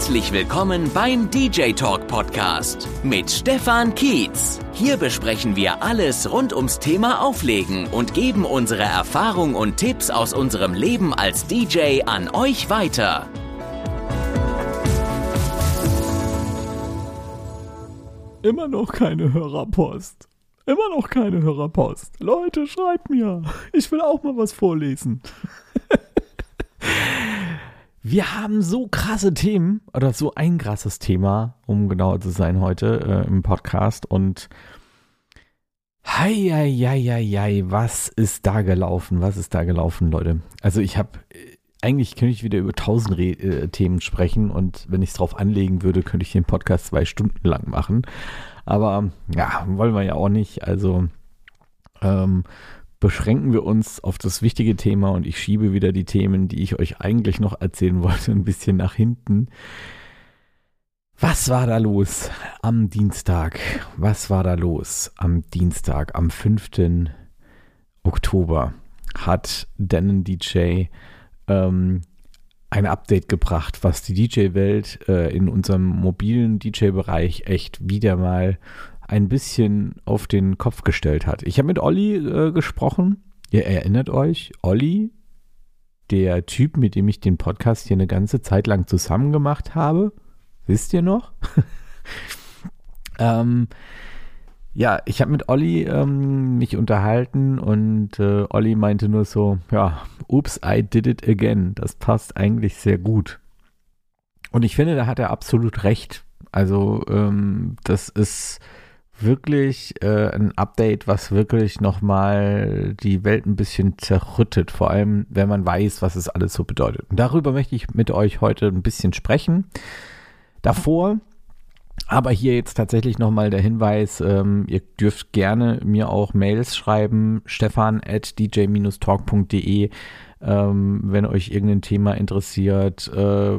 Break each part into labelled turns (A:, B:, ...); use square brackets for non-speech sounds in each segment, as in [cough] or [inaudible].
A: Herzlich willkommen beim DJ Talk Podcast mit Stefan Kietz. Hier besprechen wir alles rund ums Thema Auflegen und geben unsere Erfahrung und Tipps aus unserem Leben als DJ an euch weiter.
B: Immer noch keine Hörerpost. Immer noch keine Hörerpost. Leute, schreibt mir. Ich will auch mal was vorlesen. Wir haben so krasse Themen oder so ein krasses Thema, um genauer zu sein heute äh, im Podcast und hei, was ist da gelaufen? Was ist da gelaufen, Leute? Also ich habe eigentlich könnte ich wieder über tausend Re äh, Themen sprechen und wenn ich es drauf anlegen würde, könnte ich den Podcast zwei Stunden lang machen. Aber ja, wollen wir ja auch nicht. Also ähm, beschränken wir uns auf das wichtige Thema und ich schiebe wieder die Themen, die ich euch eigentlich noch erzählen [laughs] wollte, ein bisschen nach hinten. Was war da los am Dienstag? Was war da los am Dienstag, am 5. Oktober? Hat Denon DJ ähm, ein Update gebracht, was die DJ-Welt äh, in unserem mobilen DJ-Bereich echt wieder mal ein bisschen auf den Kopf gestellt hat. Ich habe mit Olli äh, gesprochen. Ihr erinnert euch, Olli, der Typ, mit dem ich den Podcast hier eine ganze Zeit lang zusammen gemacht habe. Wisst ihr noch? [laughs] ähm, ja, ich habe mit Olli ähm, mich unterhalten und äh, Olli meinte nur so, ja, oops, I did it again. Das passt eigentlich sehr gut. Und ich finde, da hat er absolut recht. Also ähm, das ist wirklich äh, ein Update, was wirklich nochmal die Welt ein bisschen zerrüttet, vor allem wenn man weiß, was es alles so bedeutet. Und darüber möchte ich mit euch heute ein bisschen sprechen. Davor aber hier jetzt tatsächlich nochmal der Hinweis, ähm, ihr dürft gerne mir auch Mails schreiben, stefan at dj-talk.de, ähm, wenn euch irgendein Thema interessiert. Äh,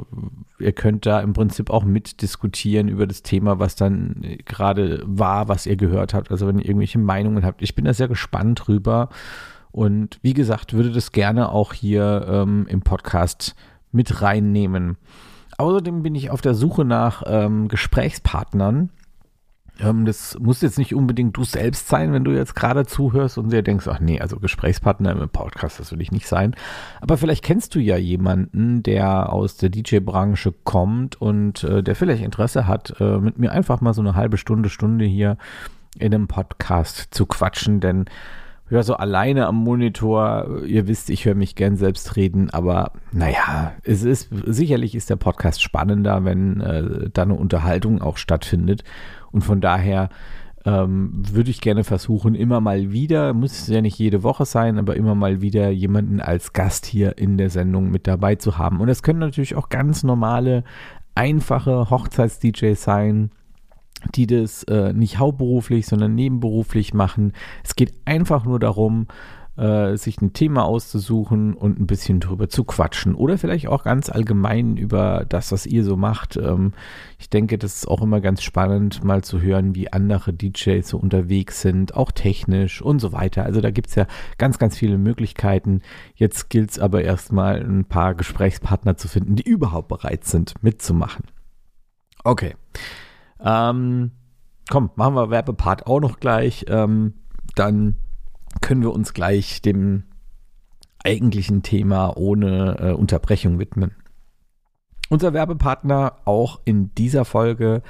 B: ihr könnt da im Prinzip auch mitdiskutieren über das Thema, was dann gerade war, was ihr gehört habt. Also wenn ihr irgendwelche Meinungen habt. Ich bin da sehr gespannt drüber. Und wie gesagt, würde das gerne auch hier ähm, im Podcast mit reinnehmen. Außerdem bin ich auf der Suche nach ähm, Gesprächspartnern. Ähm, das muss jetzt nicht unbedingt du selbst sein, wenn du jetzt gerade zuhörst und dir denkst, ach nee, also Gesprächspartner im Podcast, das will ich nicht sein. Aber vielleicht kennst du ja jemanden, der aus der DJ-Branche kommt und äh, der vielleicht Interesse hat, äh, mit mir einfach mal so eine halbe Stunde, Stunde hier in einem Podcast zu quatschen, denn ja, so alleine am Monitor. Ihr wisst, ich höre mich gern selbst reden, aber naja, es ist sicherlich ist der Podcast spannender, wenn äh, da eine Unterhaltung auch stattfindet. Und von daher ähm, würde ich gerne versuchen, immer mal wieder, muss ja nicht jede Woche sein, aber immer mal wieder jemanden als Gast hier in der Sendung mit dabei zu haben. Und das können natürlich auch ganz normale, einfache Hochzeits-DJs sein die das äh, nicht hauptberuflich, sondern nebenberuflich machen. Es geht einfach nur darum, äh, sich ein Thema auszusuchen und ein bisschen drüber zu quatschen oder vielleicht auch ganz allgemein über das, was ihr so macht. Ähm, ich denke, das ist auch immer ganz spannend, mal zu hören, wie andere DJs so unterwegs sind, auch technisch und so weiter. Also da gibt es ja ganz, ganz viele Möglichkeiten. Jetzt gilt es aber erstmal, ein paar Gesprächspartner zu finden, die überhaupt bereit sind, mitzumachen. Okay. Ähm, komm, machen wir Werbepart auch noch gleich. Ähm, dann können wir uns gleich dem eigentlichen Thema ohne äh, Unterbrechung widmen. Unser Werbepartner auch in dieser Folge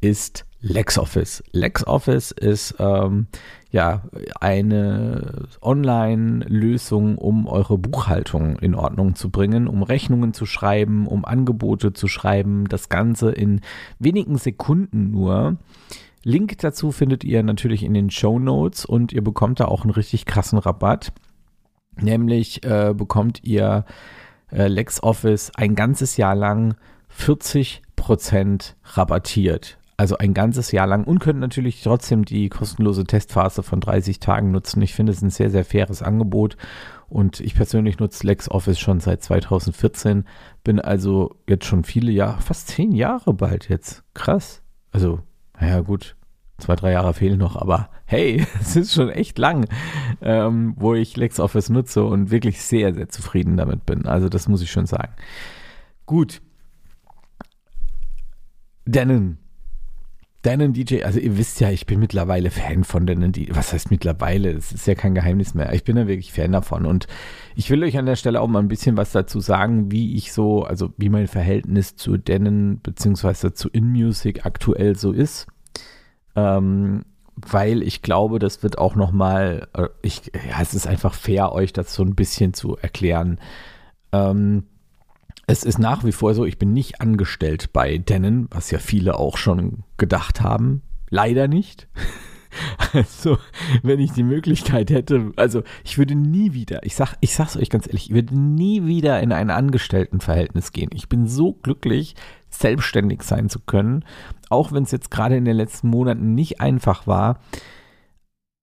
B: ist LexOffice. LexOffice ist ähm, ja eine Online-Lösung, um eure Buchhaltung in Ordnung zu bringen, um Rechnungen zu schreiben, um Angebote zu schreiben. Das Ganze in wenigen Sekunden nur. Link dazu findet ihr natürlich in den Show Notes und ihr bekommt da auch einen richtig krassen Rabatt. Nämlich äh, bekommt ihr äh, LexOffice ein ganzes Jahr lang 40% rabattiert also ein ganzes Jahr lang und könnt natürlich trotzdem die kostenlose Testphase von 30 Tagen nutzen. Ich finde es ein sehr, sehr faires Angebot und ich persönlich nutze LexOffice schon seit 2014, bin also jetzt schon viele Jahre, fast zehn Jahre bald jetzt. Krass. Also, naja, gut, zwei, drei Jahre fehlen noch, aber hey, [laughs] es ist schon echt lang, ähm, wo ich LexOffice nutze und wirklich sehr, sehr zufrieden damit bin. Also, das muss ich schon sagen. Gut, Denon. Denon DJ, also ihr wisst ja, ich bin mittlerweile Fan von Denon DJ. Was heißt mittlerweile? Das ist ja kein Geheimnis mehr. Ich bin ja wirklich Fan davon. Und ich will euch an der Stelle auch mal ein bisschen was dazu sagen, wie ich so, also wie mein Verhältnis zu Denon beziehungsweise zu InMusic aktuell so ist. Ähm, weil ich glaube, das wird auch nochmal, äh, ich, ja, es ist einfach fair, euch das so ein bisschen zu erklären. Ähm, es ist nach wie vor so, ich bin nicht angestellt bei Denon, was ja viele auch schon gedacht haben. Leider nicht. [laughs] Also, wenn ich die Möglichkeit hätte, also ich würde nie wieder, ich sag, ich sag's euch ganz ehrlich, ich würde nie wieder in ein Angestelltenverhältnis gehen. Ich bin so glücklich, selbstständig sein zu können, auch wenn es jetzt gerade in den letzten Monaten nicht einfach war.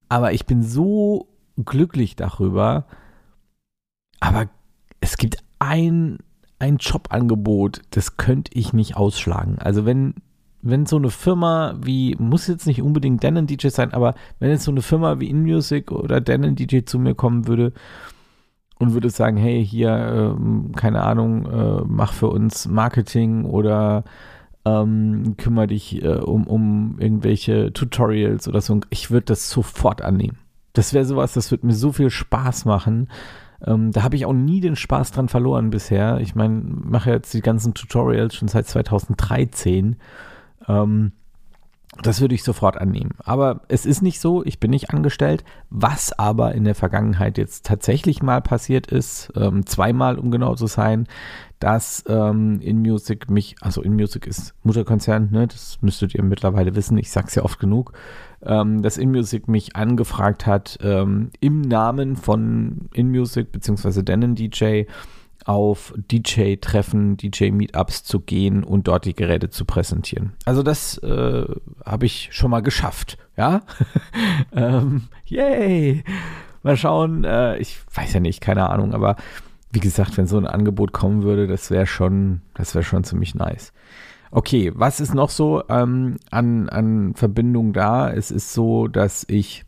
B: Aber ich bin so glücklich darüber. Aber es gibt ein ein Jobangebot, das könnte ich nicht ausschlagen. Also wenn, wenn so eine Firma wie, muss jetzt nicht unbedingt Denon DJ sein, aber wenn jetzt so eine Firma wie InMusic oder Denon DJ zu mir kommen würde und würde sagen, hey, hier, ähm, keine Ahnung, äh, mach für uns Marketing oder ähm, kümmere dich äh, um, um irgendwelche Tutorials oder so, ich würde das sofort annehmen. Das wäre sowas, das würde mir so viel Spaß machen. Ähm, da habe ich auch nie den Spaß dran verloren bisher. Ich meine, mache jetzt die ganzen Tutorials schon seit 2013. Ähm, das würde ich sofort annehmen. Aber es ist nicht so, ich bin nicht angestellt. Was aber in der Vergangenheit jetzt tatsächlich mal passiert ist, ähm, zweimal um genau zu sein, dass ähm, InMusic mich, also InMusic ist Mutterkonzern, ne, das müsstet ihr mittlerweile wissen, ich sag's ja oft genug, ähm, dass InMusic mich angefragt hat, ähm, im Namen von InMusic bzw. Denon DJ auf DJ-Treffen, DJ-Meetups zu gehen und dort die Geräte zu präsentieren. Also das äh, habe ich schon mal geschafft, ja. [laughs] ähm, yay! Mal schauen, äh, ich weiß ja nicht, keine Ahnung, aber wie gesagt, wenn so ein Angebot kommen würde, das wäre schon, das wäre schon ziemlich nice. Okay, was ist noch so ähm, an, an Verbindung da? Es ist so, dass ich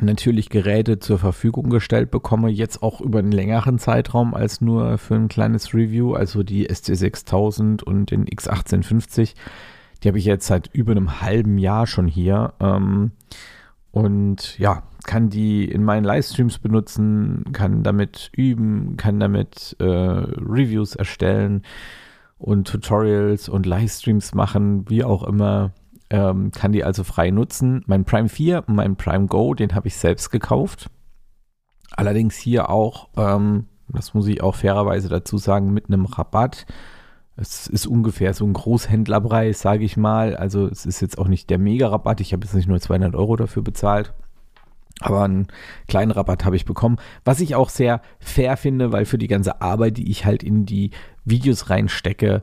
B: natürlich Geräte zur Verfügung gestellt bekomme, jetzt auch über einen längeren Zeitraum als nur für ein kleines Review, also die SC6000 und den X1850. Die habe ich jetzt seit über einem halben Jahr schon hier. Ähm, und ja, kann die in meinen Livestreams benutzen, kann damit üben, kann damit äh, Reviews erstellen und Tutorials und Livestreams machen, wie auch immer. Ähm, kann die also frei nutzen. Mein Prime 4 und mein Prime Go, den habe ich selbst gekauft. Allerdings hier auch, ähm, das muss ich auch fairerweise dazu sagen, mit einem Rabatt. Es ist ungefähr so ein Großhändlerpreis, sage ich mal. Also es ist jetzt auch nicht der Mega-Rabatt. Ich habe jetzt nicht nur 200 Euro dafür bezahlt. Aber einen kleinen Rabatt habe ich bekommen, was ich auch sehr fair finde, weil für die ganze Arbeit, die ich halt in die Videos reinstecke,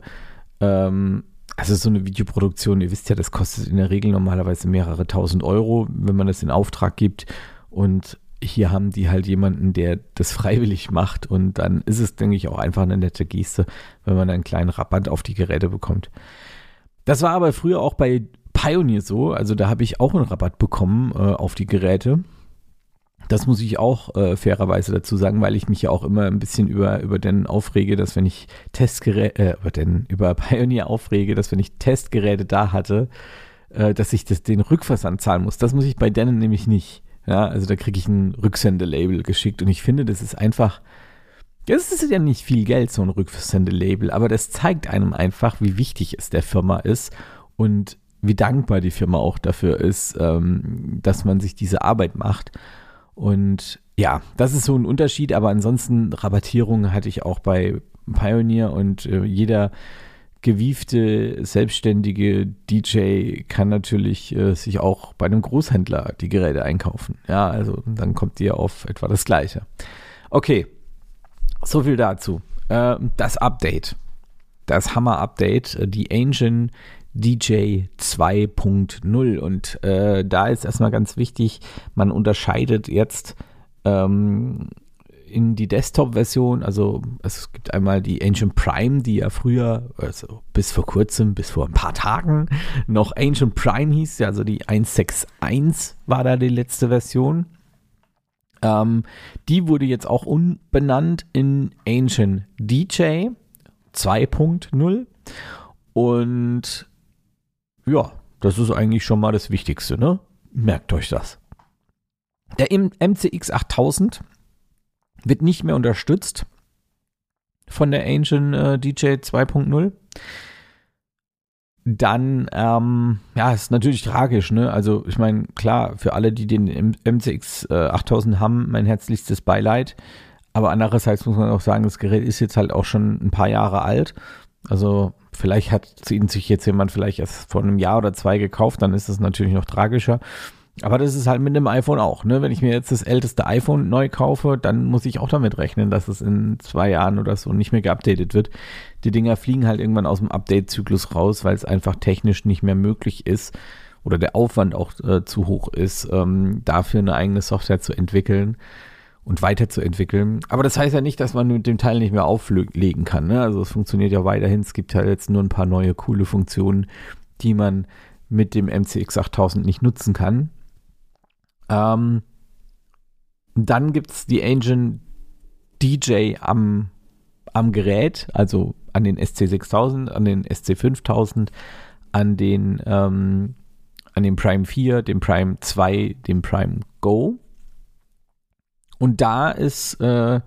B: ähm, also so eine Videoproduktion, ihr wisst ja, das kostet in der Regel normalerweise mehrere tausend Euro, wenn man das in Auftrag gibt. Und hier haben die halt jemanden, der das freiwillig macht. Und dann ist es, denke ich, auch einfach eine nette Geste, wenn man einen kleinen Rabatt auf die Geräte bekommt. Das war aber früher auch bei Pioneer so. Also da habe ich auch einen Rabatt bekommen äh, auf die Geräte. Das muss ich auch äh, fairerweise dazu sagen, weil ich mich ja auch immer ein bisschen über, über den aufrege, dass wenn ich Testgeräte, äh, über, den, über [laughs] Pioneer aufrege, dass wenn ich Testgeräte da hatte, äh, dass ich das, den Rückversand zahlen muss. Das muss ich bei Denon nämlich nicht. Ja, also da kriege ich ein Rücksendelabel geschickt und ich finde, das ist einfach, das ist ja nicht viel Geld, so ein Rücksendelabel, aber das zeigt einem einfach, wie wichtig es der Firma ist und wie dankbar die Firma auch dafür ist, ähm, dass man sich diese Arbeit macht. Und ja, das ist so ein Unterschied, aber ansonsten Rabattierungen hatte ich auch bei Pioneer und äh, jeder gewiefte, selbstständige DJ kann natürlich äh, sich auch bei einem Großhändler die Geräte einkaufen. Ja, also dann kommt ihr auf etwa das Gleiche. Okay, so viel dazu. Äh, das Update, das Hammer-Update, äh, die Engine DJ 2.0. Und äh, da ist erstmal ganz wichtig, man unterscheidet jetzt ähm, in die Desktop-Version, also es gibt einmal die Ancient Prime, die ja früher, also bis vor kurzem, bis vor ein paar Tagen, noch Ancient Prime hieß, also die 161 war da die letzte Version. Ähm, die wurde jetzt auch umbenannt in Ancient DJ 2.0 und ja, das ist eigentlich schon mal das Wichtigste, ne? Merkt euch das. Der MCX 8000 wird nicht mehr unterstützt von der Engine äh, DJ 2.0. Dann, ähm, ja, ist natürlich tragisch, ne? Also, ich meine, klar, für alle, die den MCX äh, 8000 haben, mein herzlichstes Beileid. Aber andererseits muss man auch sagen, das Gerät ist jetzt halt auch schon ein paar Jahre alt. Also, vielleicht hat ihn sich jetzt jemand vielleicht erst vor einem Jahr oder zwei gekauft, dann ist das natürlich noch tragischer. Aber das ist halt mit dem iPhone auch. Ne? Wenn ich mir jetzt das älteste iPhone neu kaufe, dann muss ich auch damit rechnen, dass es in zwei Jahren oder so nicht mehr geupdatet wird. Die Dinger fliegen halt irgendwann aus dem Update-Zyklus raus, weil es einfach technisch nicht mehr möglich ist oder der Aufwand auch äh, zu hoch ist, ähm, dafür eine eigene Software zu entwickeln und weiterzuentwickeln. Aber das heißt ja nicht, dass man mit dem Teil nicht mehr auflegen kann. Ne? Also es funktioniert ja weiterhin. Es gibt ja jetzt nur ein paar neue coole Funktionen, die man mit dem MCX 8000 nicht nutzen kann. Ähm, dann gibt es die Engine DJ am, am Gerät, also an den SC6000, an den SC5000, an den, ähm, an den Prime 4, dem Prime 2, dem Prime Go. Und da ist äh,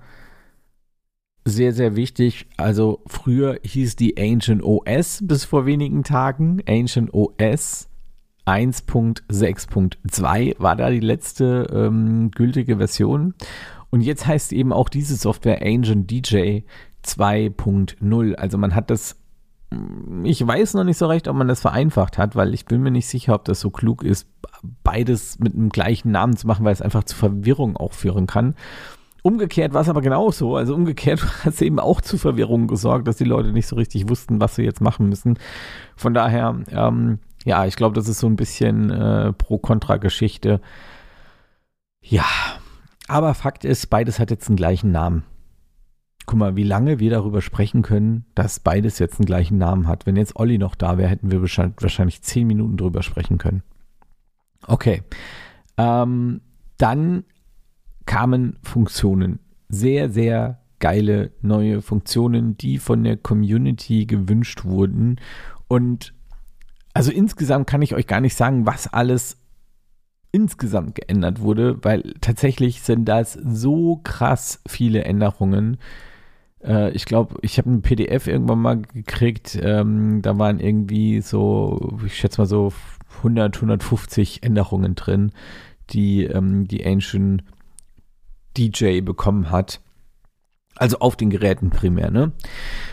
B: sehr, sehr wichtig, also früher hieß die Ancient OS bis vor wenigen Tagen, Ancient OS 1.6.2 war da die letzte ähm, gültige Version. Und jetzt heißt eben auch diese Software Engine DJ 2.0. Also man hat das, ich weiß noch nicht so recht, ob man das vereinfacht hat, weil ich bin mir nicht sicher, ob das so klug ist, beides mit dem gleichen Namen zu machen, weil es einfach zu Verwirrung auch führen kann. Umgekehrt war es aber genauso. Also umgekehrt [laughs] hat es eben auch zu Verwirrung gesorgt, dass die Leute nicht so richtig wussten, was sie jetzt machen müssen. Von daher, ähm, ja, ich glaube, das ist so ein bisschen äh, Pro-Kontra-Geschichte. Ja, aber Fakt ist, beides hat jetzt den gleichen Namen. Guck mal, wie lange wir darüber sprechen können, dass beides jetzt den gleichen Namen hat. Wenn jetzt Olli noch da wäre, hätten wir wahrscheinlich zehn Minuten drüber sprechen können. Okay. Ähm, dann kamen Funktionen. Sehr, sehr geile neue Funktionen, die von der Community gewünscht wurden. Und also insgesamt kann ich euch gar nicht sagen, was alles insgesamt geändert wurde, weil tatsächlich sind das so krass viele Änderungen. Äh, ich glaube, ich habe ein PDF irgendwann mal gekriegt, ähm, da waren irgendwie so, ich schätze mal so 100, 150 Änderungen drin, die ähm, die Ancient DJ bekommen hat. Also auf den Geräten primär, ne?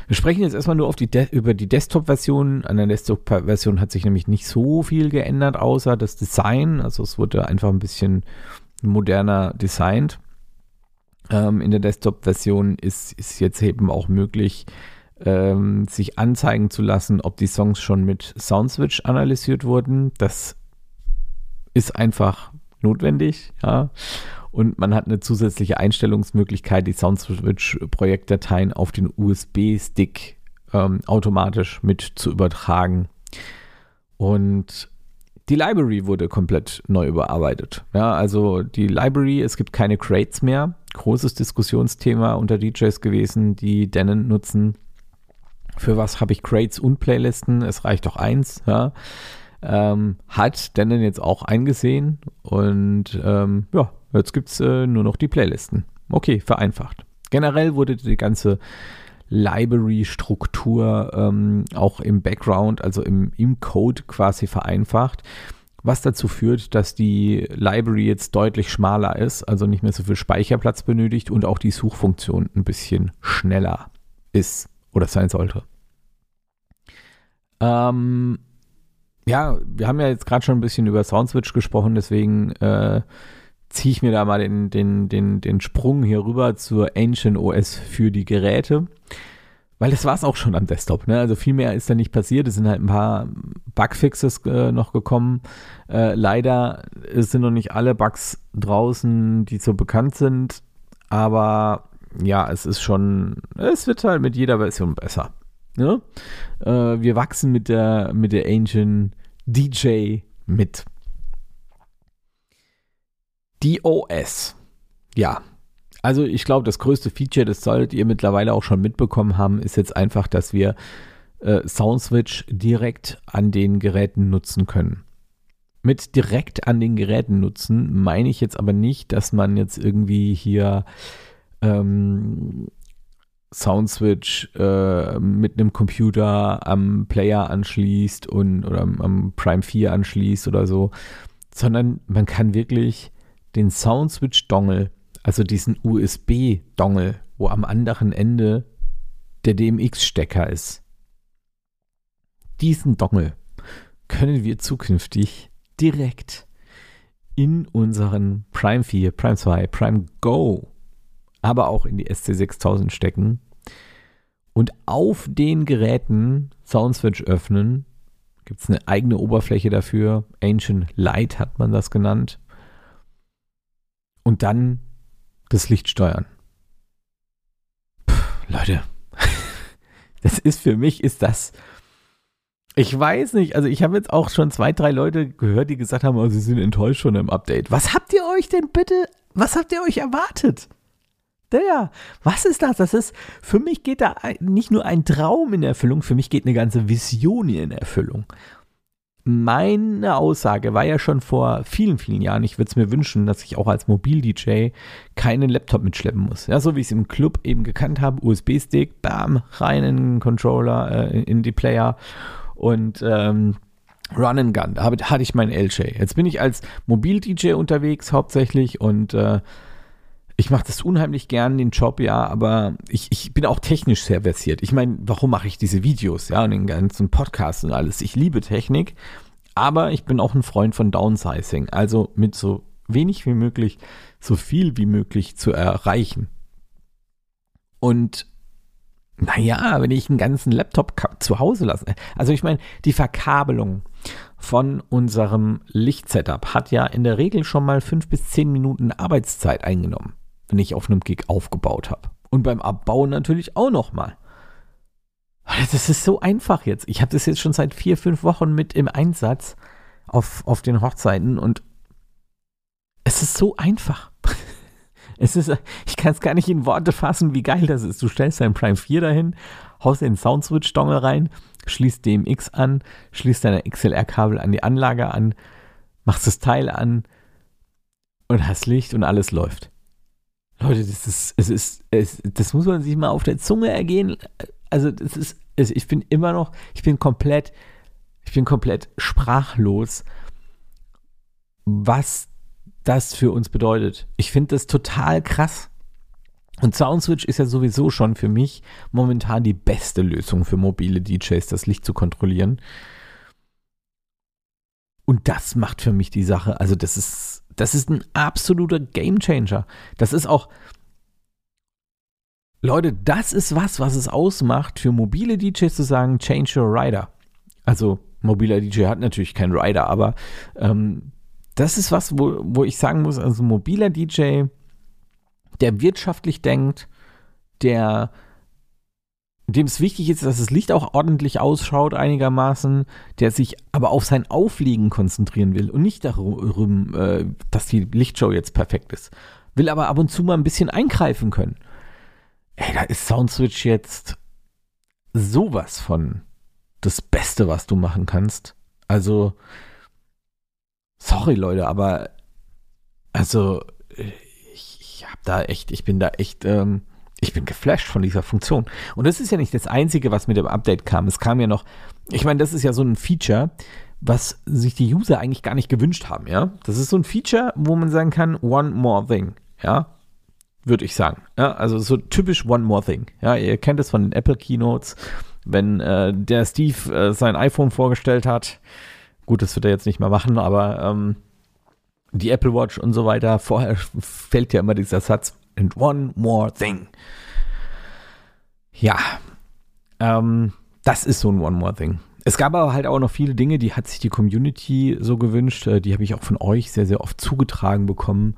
B: Wir sprechen jetzt erstmal nur die über die Desktop-Version. An der Desktop-Version hat sich nämlich nicht so viel geändert, außer das Design. Also es wurde einfach ein bisschen moderner designt. Ähm, in der Desktop-Version ist, ist jetzt eben auch möglich, ähm, sich anzeigen zu lassen, ob die Songs schon mit Soundswitch analysiert wurden. Das ist einfach notwendig, ja. Und man hat eine zusätzliche Einstellungsmöglichkeit, die Soundswitch-Projektdateien auf den USB-Stick ähm, automatisch mit zu übertragen. Und die Library wurde komplett neu überarbeitet. Ja, also die Library, es gibt keine Crates mehr. Großes Diskussionsthema unter DJs gewesen, die Denon nutzen. Für was habe ich Crates und Playlisten? Es reicht doch eins. Ja. Ähm, hat Denon jetzt auch eingesehen und ähm, ja, Jetzt gibt es äh, nur noch die Playlisten. Okay, vereinfacht. Generell wurde die ganze Library-Struktur ähm, auch im Background, also im, im Code quasi vereinfacht, was dazu führt, dass die Library jetzt deutlich schmaler ist, also nicht mehr so viel Speicherplatz benötigt und auch die Suchfunktion ein bisschen schneller ist oder sein sollte. Ähm, ja, wir haben ja jetzt gerade schon ein bisschen über Soundswitch gesprochen, deswegen äh, ziehe ich mir da mal den, den, den, den Sprung hier rüber zur Ancient OS für die Geräte. Weil das war es auch schon am Desktop. Ne? Also viel mehr ist da nicht passiert. Es sind halt ein paar Bugfixes äh, noch gekommen. Äh, leider sind noch nicht alle Bugs draußen, die so bekannt sind. Aber ja, es ist schon, es wird halt mit jeder Version besser. Ne? Äh, wir wachsen mit der, mit der Ancient DJ mit. Die OS. Ja. Also ich glaube, das größte Feature, das solltet ihr mittlerweile auch schon mitbekommen haben, ist jetzt einfach, dass wir äh, Soundswitch direkt an den Geräten nutzen können. Mit direkt an den Geräten nutzen meine ich jetzt aber nicht, dass man jetzt irgendwie hier ähm, Soundswitch äh, mit einem Computer am Player anschließt und oder am, Prime 4 anschließt oder so, sondern man kann wirklich den Soundswitch-Dongle, also diesen USB-Dongle, wo am anderen Ende der DMX-Stecker ist, diesen Dongle können wir zukünftig direkt in unseren Prime 4, Prime 2, Prime Go, aber auch in die SC6000 stecken und auf den Geräten Soundswitch öffnen. Gibt es eine eigene Oberfläche dafür. Ancient Light hat man das genannt. Und dann das Licht steuern. Puh, Leute, [laughs] das ist für mich, ist das ich weiß nicht, also ich habe jetzt auch schon zwei, drei Leute gehört, die gesagt haben, oh, sie sind enttäuscht schon im Update. Was habt ihr euch denn bitte, was habt ihr euch erwartet? Der, was ist das? Das ist, für mich geht da nicht nur ein Traum in Erfüllung, für mich geht eine ganze Vision in Erfüllung. Meine Aussage war ja schon vor vielen, vielen Jahren, ich würde es mir wünschen, dass ich auch als Mobil-DJ keinen Laptop mitschleppen muss. Ja, so wie ich es im Club eben gekannt habe, USB-Stick, bam, rein in den Controller, äh, in die Player und ähm, Run and Gun. Da hatte ich meinen LJ. Jetzt bin ich als Mobil-DJ unterwegs hauptsächlich und äh, ich mache das unheimlich gern, den Job, ja, aber ich, ich bin auch technisch sehr versiert. Ich meine, warum mache ich diese Videos, ja, und den ganzen Podcast und alles? Ich liebe Technik, aber ich bin auch ein Freund von Downsizing, also mit so wenig wie möglich, so viel wie möglich zu erreichen. Und naja, wenn ich einen ganzen Laptop zu Hause lasse. Also ich meine, die Verkabelung von unserem Lichtsetup hat ja in der Regel schon mal fünf bis zehn Minuten Arbeitszeit eingenommen, wenn ich auf einem Gig aufgebaut habe. Und beim Abbauen natürlich auch nochmal. Das ist so einfach jetzt. Ich habe das jetzt schon seit vier, fünf Wochen mit im Einsatz auf, auf den Hochzeiten und es ist so einfach. [laughs] Es ist, ich kann es gar nicht in Worte fassen, wie geil das ist. Du stellst dein Prime 4 dahin, haust den Soundswitch-Dongle rein, schließt DMX an, schließt deine XLR-Kabel an die Anlage an, machst das Teil an und hast Licht und alles läuft. Leute, das ist, es ist, es, das muss man sich mal auf der Zunge ergehen. Also, das ist, ich bin immer noch, ich bin komplett, ich bin komplett sprachlos, was das für uns bedeutet. Ich finde das total krass. Und Soundswitch ist ja sowieso schon für mich momentan die beste Lösung für mobile DJs, das Licht zu kontrollieren. Und das macht für mich die Sache. Also, das ist, das ist ein absoluter Gamechanger. Das ist auch, Leute, das ist was, was es ausmacht, für mobile DJs zu sagen, change your rider. Also, mobiler DJ hat natürlich keinen Rider, aber ähm, das ist was, wo, wo ich sagen muss, also mobiler DJ, der wirtschaftlich denkt, der dem es wichtig ist, dass das Licht auch ordentlich ausschaut einigermaßen, der sich aber auf sein Aufliegen konzentrieren will und nicht darum, äh, dass die Lichtshow jetzt perfekt ist. Will aber ab und zu mal ein bisschen eingreifen können. Ey, da ist Soundswitch jetzt sowas von das Beste, was du machen kannst. Also, sorry Leute, aber also ich, ich habe da echt, ich bin da echt, ähm, ich bin geflasht von dieser Funktion. Und das ist ja nicht das Einzige, was mit dem Update kam. Es kam ja noch, ich meine, das ist ja so ein Feature, was sich die User eigentlich gar nicht gewünscht haben, ja. Das ist so ein Feature, wo man sagen kann, one more thing, ja. Würde ich sagen. Ja, also so typisch one more thing. Ja, ihr kennt es von den Apple Keynotes, wenn äh, der Steve äh, sein iPhone vorgestellt hat Gut, das wird er jetzt nicht mehr machen, aber ähm, die Apple Watch und so weiter, vorher [laughs] fällt ja immer dieser Satz, and one more thing. Ja, ähm, das ist so ein One More Thing. Es gab aber halt auch noch viele Dinge, die hat sich die Community so gewünscht, äh, die habe ich auch von euch sehr, sehr oft zugetragen bekommen,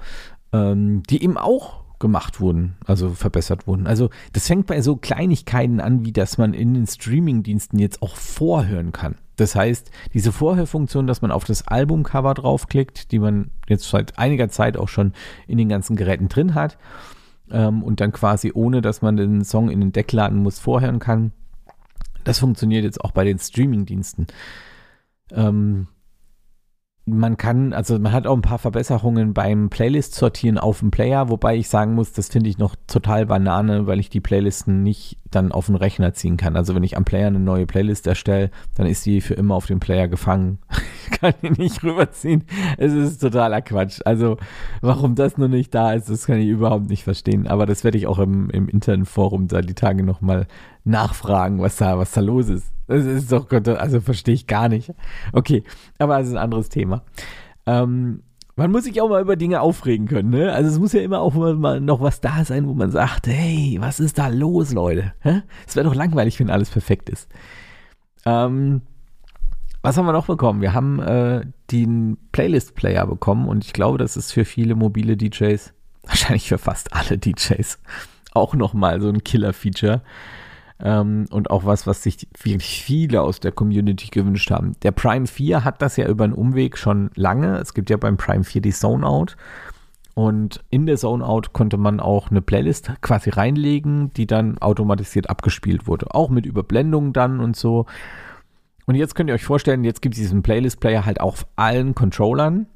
B: ähm, die eben auch gemacht wurden, also verbessert wurden. Also das fängt bei so Kleinigkeiten an, wie dass man in den Streaming-Diensten jetzt auch vorhören kann. Das heißt, diese Vorhörfunktion, dass man auf das Albumcover draufklickt, die man jetzt seit einiger Zeit auch schon in den ganzen Geräten drin hat ähm, und dann quasi ohne, dass man den Song in den Deck laden muss, vorhören kann. Das funktioniert jetzt auch bei den Streaming-Diensten. Ähm, man kann, also man hat auch ein paar Verbesserungen beim Playlist-Sortieren auf dem Player, wobei ich sagen muss, das finde ich noch total Banane, weil ich die Playlisten nicht dann auf den Rechner ziehen kann. Also wenn ich am Player eine neue Playlist erstelle, dann ist die für immer auf dem Player gefangen. [laughs] ich kann die nicht rüberziehen. Es ist totaler Quatsch. Also warum das noch nicht da ist, das kann ich überhaupt nicht verstehen. Aber das werde ich auch im, im internen Forum da die Tage nochmal nachfragen, was da, was da los ist. Das ist doch, also verstehe ich gar nicht. Okay, aber das ist ein anderes Thema. Ähm, man muss sich auch mal über Dinge aufregen können, ne? Also es muss ja immer auch mal noch was da sein, wo man sagt, hey, was ist da los, Leute? Es wäre doch langweilig, wenn alles perfekt ist. Ähm, was haben wir noch bekommen? Wir haben äh, den Playlist-Player bekommen und ich glaube, das ist für viele mobile DJs, wahrscheinlich für fast alle DJs, auch nochmal so ein Killer-Feature. Ähm, und auch was, was sich wirklich viele aus der Community gewünscht haben. Der Prime 4 hat das ja über einen Umweg schon lange. Es gibt ja beim Prime 4 die Zone Out. Und in der Zone Out konnte man auch eine Playlist quasi reinlegen, die dann automatisiert abgespielt wurde. Auch mit Überblendungen dann und so. Und jetzt könnt ihr euch vorstellen, jetzt gibt es diesen Playlist-Player halt auch auf allen Controllern.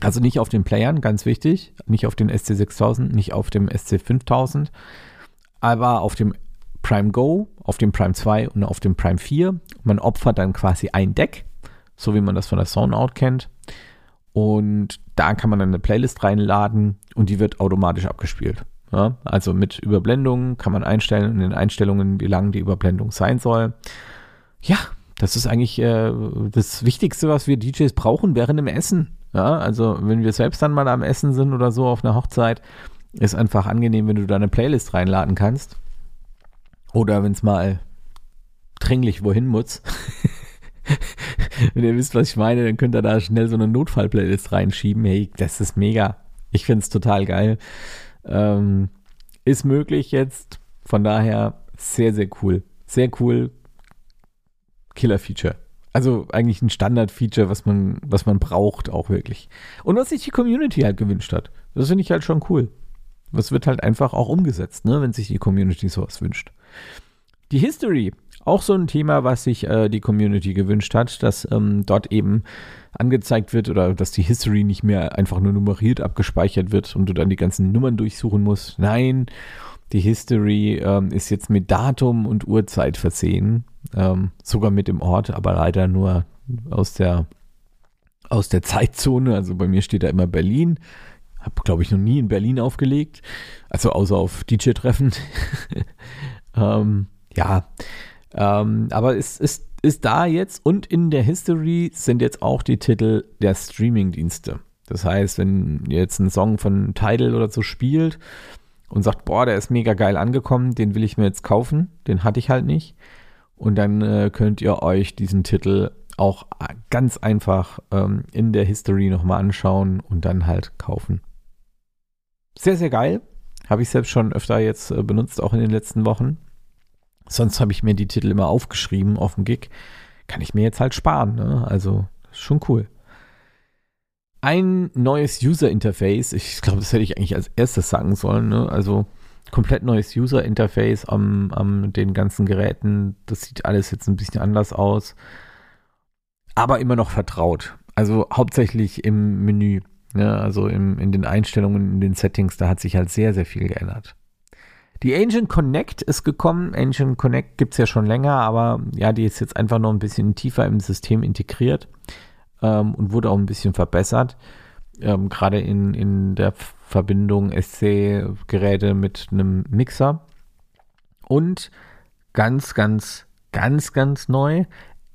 B: Also nicht auf den Playern, ganz wichtig. Nicht auf den SC6000, nicht auf dem SC5000. Aber auf dem Prime Go, auf dem Prime 2 und auf dem Prime 4. Man opfert dann quasi ein Deck, so wie man das von der Zone Out kennt. Und da kann man dann eine Playlist reinladen und die wird automatisch abgespielt. Ja, also mit Überblendungen kann man einstellen in den Einstellungen, wie lang die Überblendung sein soll. Ja, das ist eigentlich äh, das Wichtigste, was wir DJs brauchen während dem Essen. Ja, also wenn wir selbst dann mal am Essen sind oder so auf einer Hochzeit, ist einfach angenehm, wenn du da eine Playlist reinladen kannst. Oder wenn es mal dringlich wohin muss. [laughs] wenn ihr wisst, was ich meine, dann könnt ihr da schnell so eine Notfall-Playlist reinschieben. Hey, das ist mega. Ich finde es total geil. Ähm, ist möglich jetzt. Von daher sehr, sehr cool. Sehr cool. Killer-Feature. Also eigentlich ein Standard-Feature, was man, was man braucht, auch wirklich. Und was sich die Community halt gewünscht hat. Das finde ich halt schon cool. Das wird halt einfach auch umgesetzt, ne, wenn sich die Community sowas wünscht. Die History, auch so ein Thema, was sich äh, die Community gewünscht hat, dass ähm, dort eben angezeigt wird oder dass die History nicht mehr einfach nur nummeriert abgespeichert wird und du dann die ganzen Nummern durchsuchen musst. Nein, die History ähm, ist jetzt mit Datum und Uhrzeit versehen, ähm, sogar mit dem Ort, aber leider nur aus der aus der Zeitzone. Also bei mir steht da immer Berlin. Habe, glaube ich, noch nie in Berlin aufgelegt. Also außer auf DJ-Treffen. [laughs] ähm, ja, ähm, aber es ist, ist da jetzt und in der History sind jetzt auch die Titel der Streaming-Dienste. Das heißt, wenn ihr jetzt einen Song von Tidal oder so spielt und sagt, boah, der ist mega geil angekommen, den will ich mir jetzt kaufen, den hatte ich halt nicht. Und dann äh, könnt ihr euch diesen Titel auch ganz einfach ähm, in der History nochmal anschauen und dann halt kaufen. Sehr, sehr geil. Habe ich selbst schon öfter jetzt äh, benutzt, auch in den letzten Wochen. Sonst habe ich mir die Titel immer aufgeschrieben auf dem Gig. Kann ich mir jetzt halt sparen. Ne? Also schon cool. Ein neues User-Interface. Ich glaube, das hätte ich eigentlich als erstes sagen sollen. Ne? Also komplett neues User-Interface am, am den ganzen Geräten. Das sieht alles jetzt ein bisschen anders aus. Aber immer noch vertraut. Also hauptsächlich im Menü. Ne? Also im, in den Einstellungen, in den Settings, da hat sich halt sehr, sehr viel geändert. Die Engine Connect ist gekommen. Engine Connect gibt es ja schon länger, aber ja, die ist jetzt einfach noch ein bisschen tiefer im System integriert ähm, und wurde auch ein bisschen verbessert. Ähm, Gerade in, in der Verbindung SC-Geräte mit einem Mixer. Und ganz, ganz, ganz, ganz neu,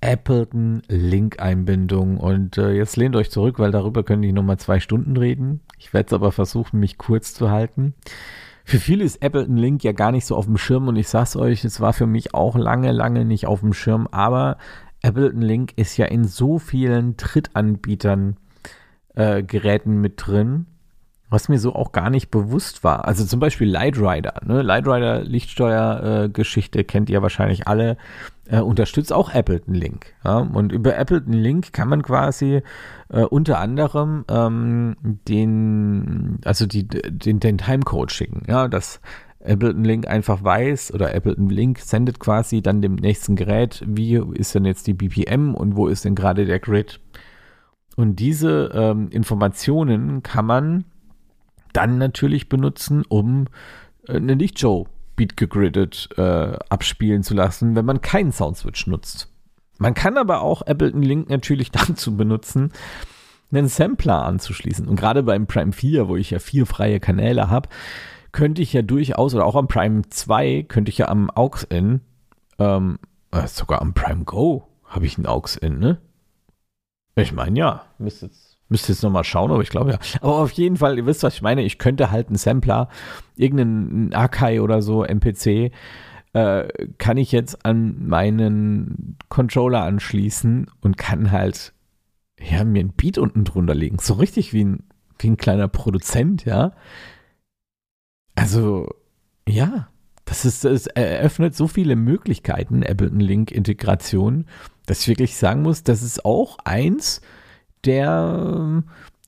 B: Appleton Link-Einbindung. Und äh, jetzt lehnt euch zurück, weil darüber könnte ich nochmal zwei Stunden reden. Ich werde es aber versuchen, mich kurz zu halten. Für viele ist Appleton Link ja gar nicht so auf dem Schirm und ich sag's euch, es war für mich auch lange, lange nicht auf dem Schirm, aber Appleton Link ist ja in so vielen Drittanbietern äh, Geräten mit drin, was mir so auch gar nicht bewusst war. Also zum Beispiel Lightrider, ne? Lightrider Lichtsteuergeschichte äh, kennt ihr wahrscheinlich alle äh, unterstützt auch Appleton Link. Ja? Und über Appleton Link kann man quasi äh, unter anderem ähm, den, also die, den, den Timecode schicken. Ja, das Ableton Link einfach weiß oder Ableton Link sendet quasi dann dem nächsten Gerät, wie ist denn jetzt die BPM und wo ist denn gerade der Grid. Und diese ähm, Informationen kann man dann natürlich benutzen, um äh, eine Lichtshow Beat gegridded äh, abspielen zu lassen, wenn man keinen Soundswitch nutzt. Man kann aber auch Ableton Link natürlich [laughs] dazu benutzen, einen Sampler anzuschließen. Und gerade beim Prime 4, wo ich ja vier freie Kanäle habe, könnte ich ja durchaus, oder auch am Prime 2, könnte ich ja am AUX-In, ähm, äh, sogar am Prime Go habe ich einen AUX-In, ne? Ich meine, ja, müsste jetzt, müsste jetzt nochmal schauen, aber ich glaube ja. Aber auf jeden Fall, ihr wisst, was ich meine, ich könnte halt einen Sampler, irgendeinen Akai oder so, MPC, äh, kann ich jetzt an meinen Controller anschließen und kann halt ja, mir ein Beat unten drunter legen. So richtig wie ein, wie ein kleiner Produzent, ja. Also, ja, das ist, das eröffnet so viele Möglichkeiten, Ableton Link Integration, dass ich wirklich sagen muss, das ist auch eins der ähm,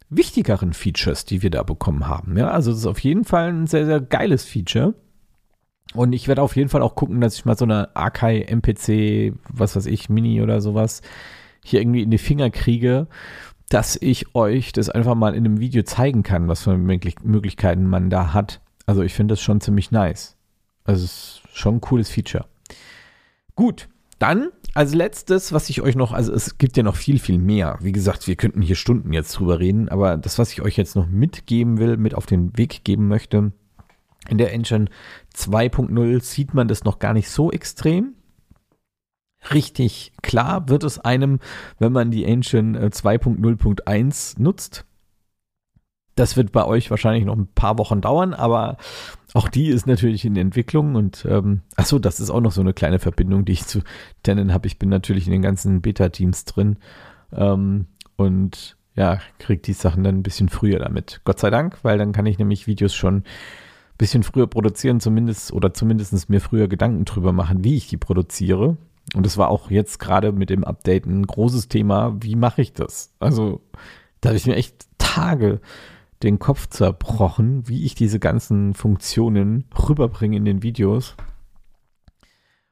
B: wichtigeren Features, die wir da bekommen haben. Ja, also es ist auf jeden Fall ein sehr, sehr geiles Feature. Und ich werde auf jeden Fall auch gucken, dass ich mal so eine Akai MPC, was weiß ich, Mini oder sowas hier irgendwie in die Finger kriege, dass ich euch das einfach mal in einem Video zeigen kann, was für Möglichkeiten man da hat. Also ich finde das schon ziemlich nice. Also es ist schon ein cooles Feature. Gut, dann als letztes, was ich euch noch, also es gibt ja noch viel, viel mehr. Wie gesagt, wir könnten hier Stunden jetzt drüber reden, aber das, was ich euch jetzt noch mitgeben will, mit auf den Weg geben möchte, in der Engine 2.0 sieht man das noch gar nicht so extrem. Richtig klar wird es einem, wenn man die Engine 2.0.1 nutzt. Das wird bei euch wahrscheinlich noch ein paar Wochen dauern, aber auch die ist natürlich in Entwicklung und ähm, achso, das ist auch noch so eine kleine Verbindung, die ich zu Tennen habe. Ich bin natürlich in den ganzen Beta-Teams drin ähm, und ja, kriege die Sachen dann ein bisschen früher damit. Gott sei Dank, weil dann kann ich nämlich Videos schon bisschen früher produzieren, zumindest oder zumindest mir früher Gedanken drüber machen, wie ich die produziere. Und das war auch jetzt gerade mit dem Update ein großes Thema. Wie mache ich das? Also, da habe ich mir echt Tage den Kopf zerbrochen, wie ich diese ganzen Funktionen rüberbringe in den Videos.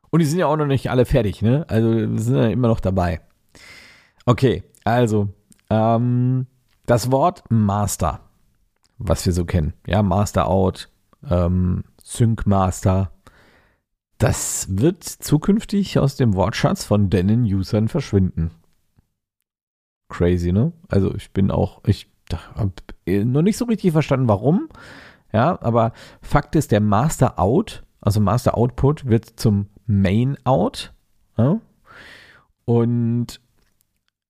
B: Und die sind ja auch noch nicht alle fertig, ne? Also, wir sind ja immer noch dabei. Okay, also, ähm, das Wort Master, was wir so kennen. Ja, Master Out, ähm, Sync Master. Das wird zukünftig aus dem Wortschatz von dennen Usern verschwinden. Crazy, ne? Also ich bin auch, ich habe noch nicht so richtig verstanden, warum. Ja, aber Fakt ist, der Master Out, also Master Output, wird zum Main Out. Ja? Und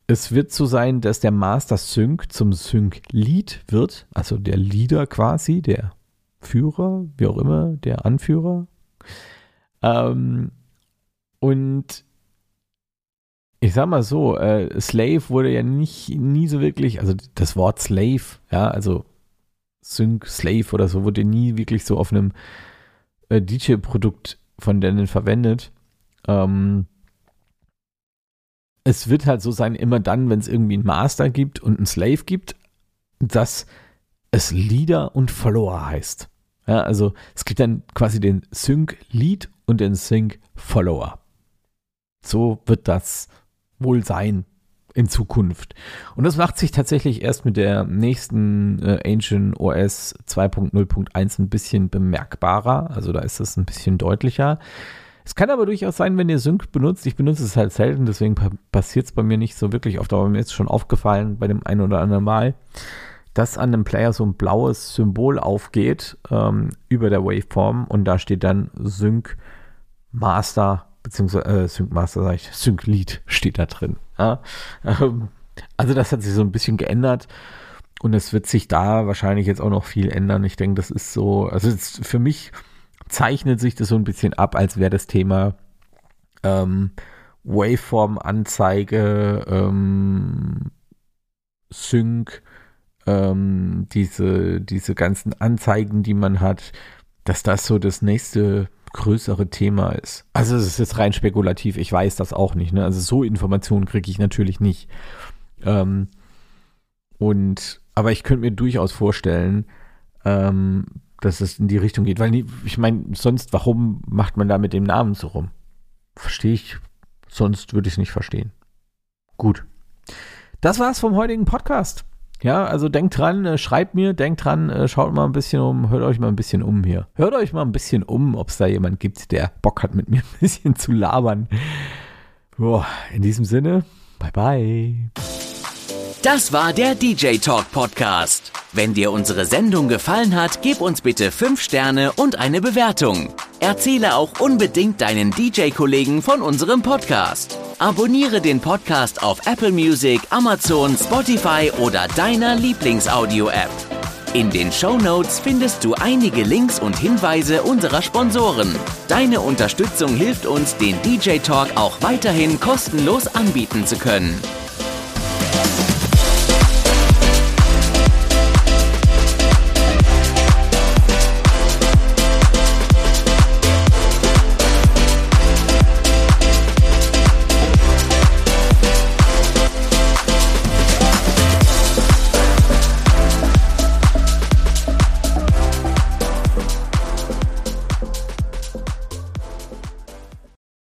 B: es wird so sein, dass der Master Sync zum Sync Lead wird, also der Leader quasi, der Führer, wie auch immer, der Anführer. Ähm, und ich sag mal so, äh, Slave wurde ja nicht nie so wirklich, also das Wort Slave, ja, also Sync Slave oder so, wurde nie wirklich so auf einem äh, DJ-Produkt von denen verwendet. Ähm, es wird halt so sein, immer dann, wenn es irgendwie einen Master gibt und einen Slave gibt, dass es Leader und Follower heißt. Ja, also es gibt dann quasi den Sync Lead und den Sync Follower. So wird das wohl sein in Zukunft. Und das macht sich tatsächlich erst mit der nächsten äh, Ancient OS 2.0.1 ein bisschen bemerkbarer. Also da ist es ein bisschen deutlicher. Es kann aber durchaus sein, wenn ihr Sync benutzt. Ich benutze es halt selten, deswegen passiert es bei mir nicht so wirklich oft, aber mir ist schon aufgefallen bei dem einen oder anderen Mal dass an einem Player so ein blaues Symbol aufgeht ähm, über der Waveform und da steht dann Sync Master, beziehungsweise äh, Sync Master, sag ich, Sync Lead steht da drin. Ja? Ähm, also das hat sich so ein bisschen geändert und es wird sich da wahrscheinlich jetzt auch noch viel ändern. Ich denke, das ist so, also für mich zeichnet sich das so ein bisschen ab, als wäre das Thema ähm, Waveform-Anzeige, ähm, Sync, ähm, diese, diese ganzen Anzeigen, die man hat, dass das so das nächste größere Thema ist. Also es ist jetzt rein spekulativ, ich weiß das auch nicht. Ne? Also so Informationen kriege ich natürlich nicht. Ähm, und aber ich könnte mir durchaus vorstellen, ähm, dass es in die Richtung geht. Weil ich meine, sonst, warum macht man da mit dem Namen so rum? Verstehe ich. Sonst würde ich es nicht verstehen. Gut. Das war's vom heutigen Podcast. Ja, also denkt dran, äh, schreibt mir, denkt dran, äh, schaut mal ein bisschen um, hört euch mal ein bisschen um hier. Hört euch mal ein bisschen um, ob es da jemand gibt, der Bock hat, mit mir [laughs] ein bisschen zu labern. Boah, in diesem Sinne, bye bye.
A: Das war der DJ Talk Podcast. Wenn dir unsere Sendung gefallen hat, gib uns bitte 5 Sterne und eine Bewertung. Erzähle auch unbedingt deinen DJ-Kollegen von unserem Podcast. Abonniere den Podcast auf Apple Music, Amazon, Spotify oder deiner Lieblingsaudio-App. In den Show Notes findest du einige Links und Hinweise unserer Sponsoren. Deine Unterstützung hilft uns, den DJ Talk auch weiterhin kostenlos anbieten zu können.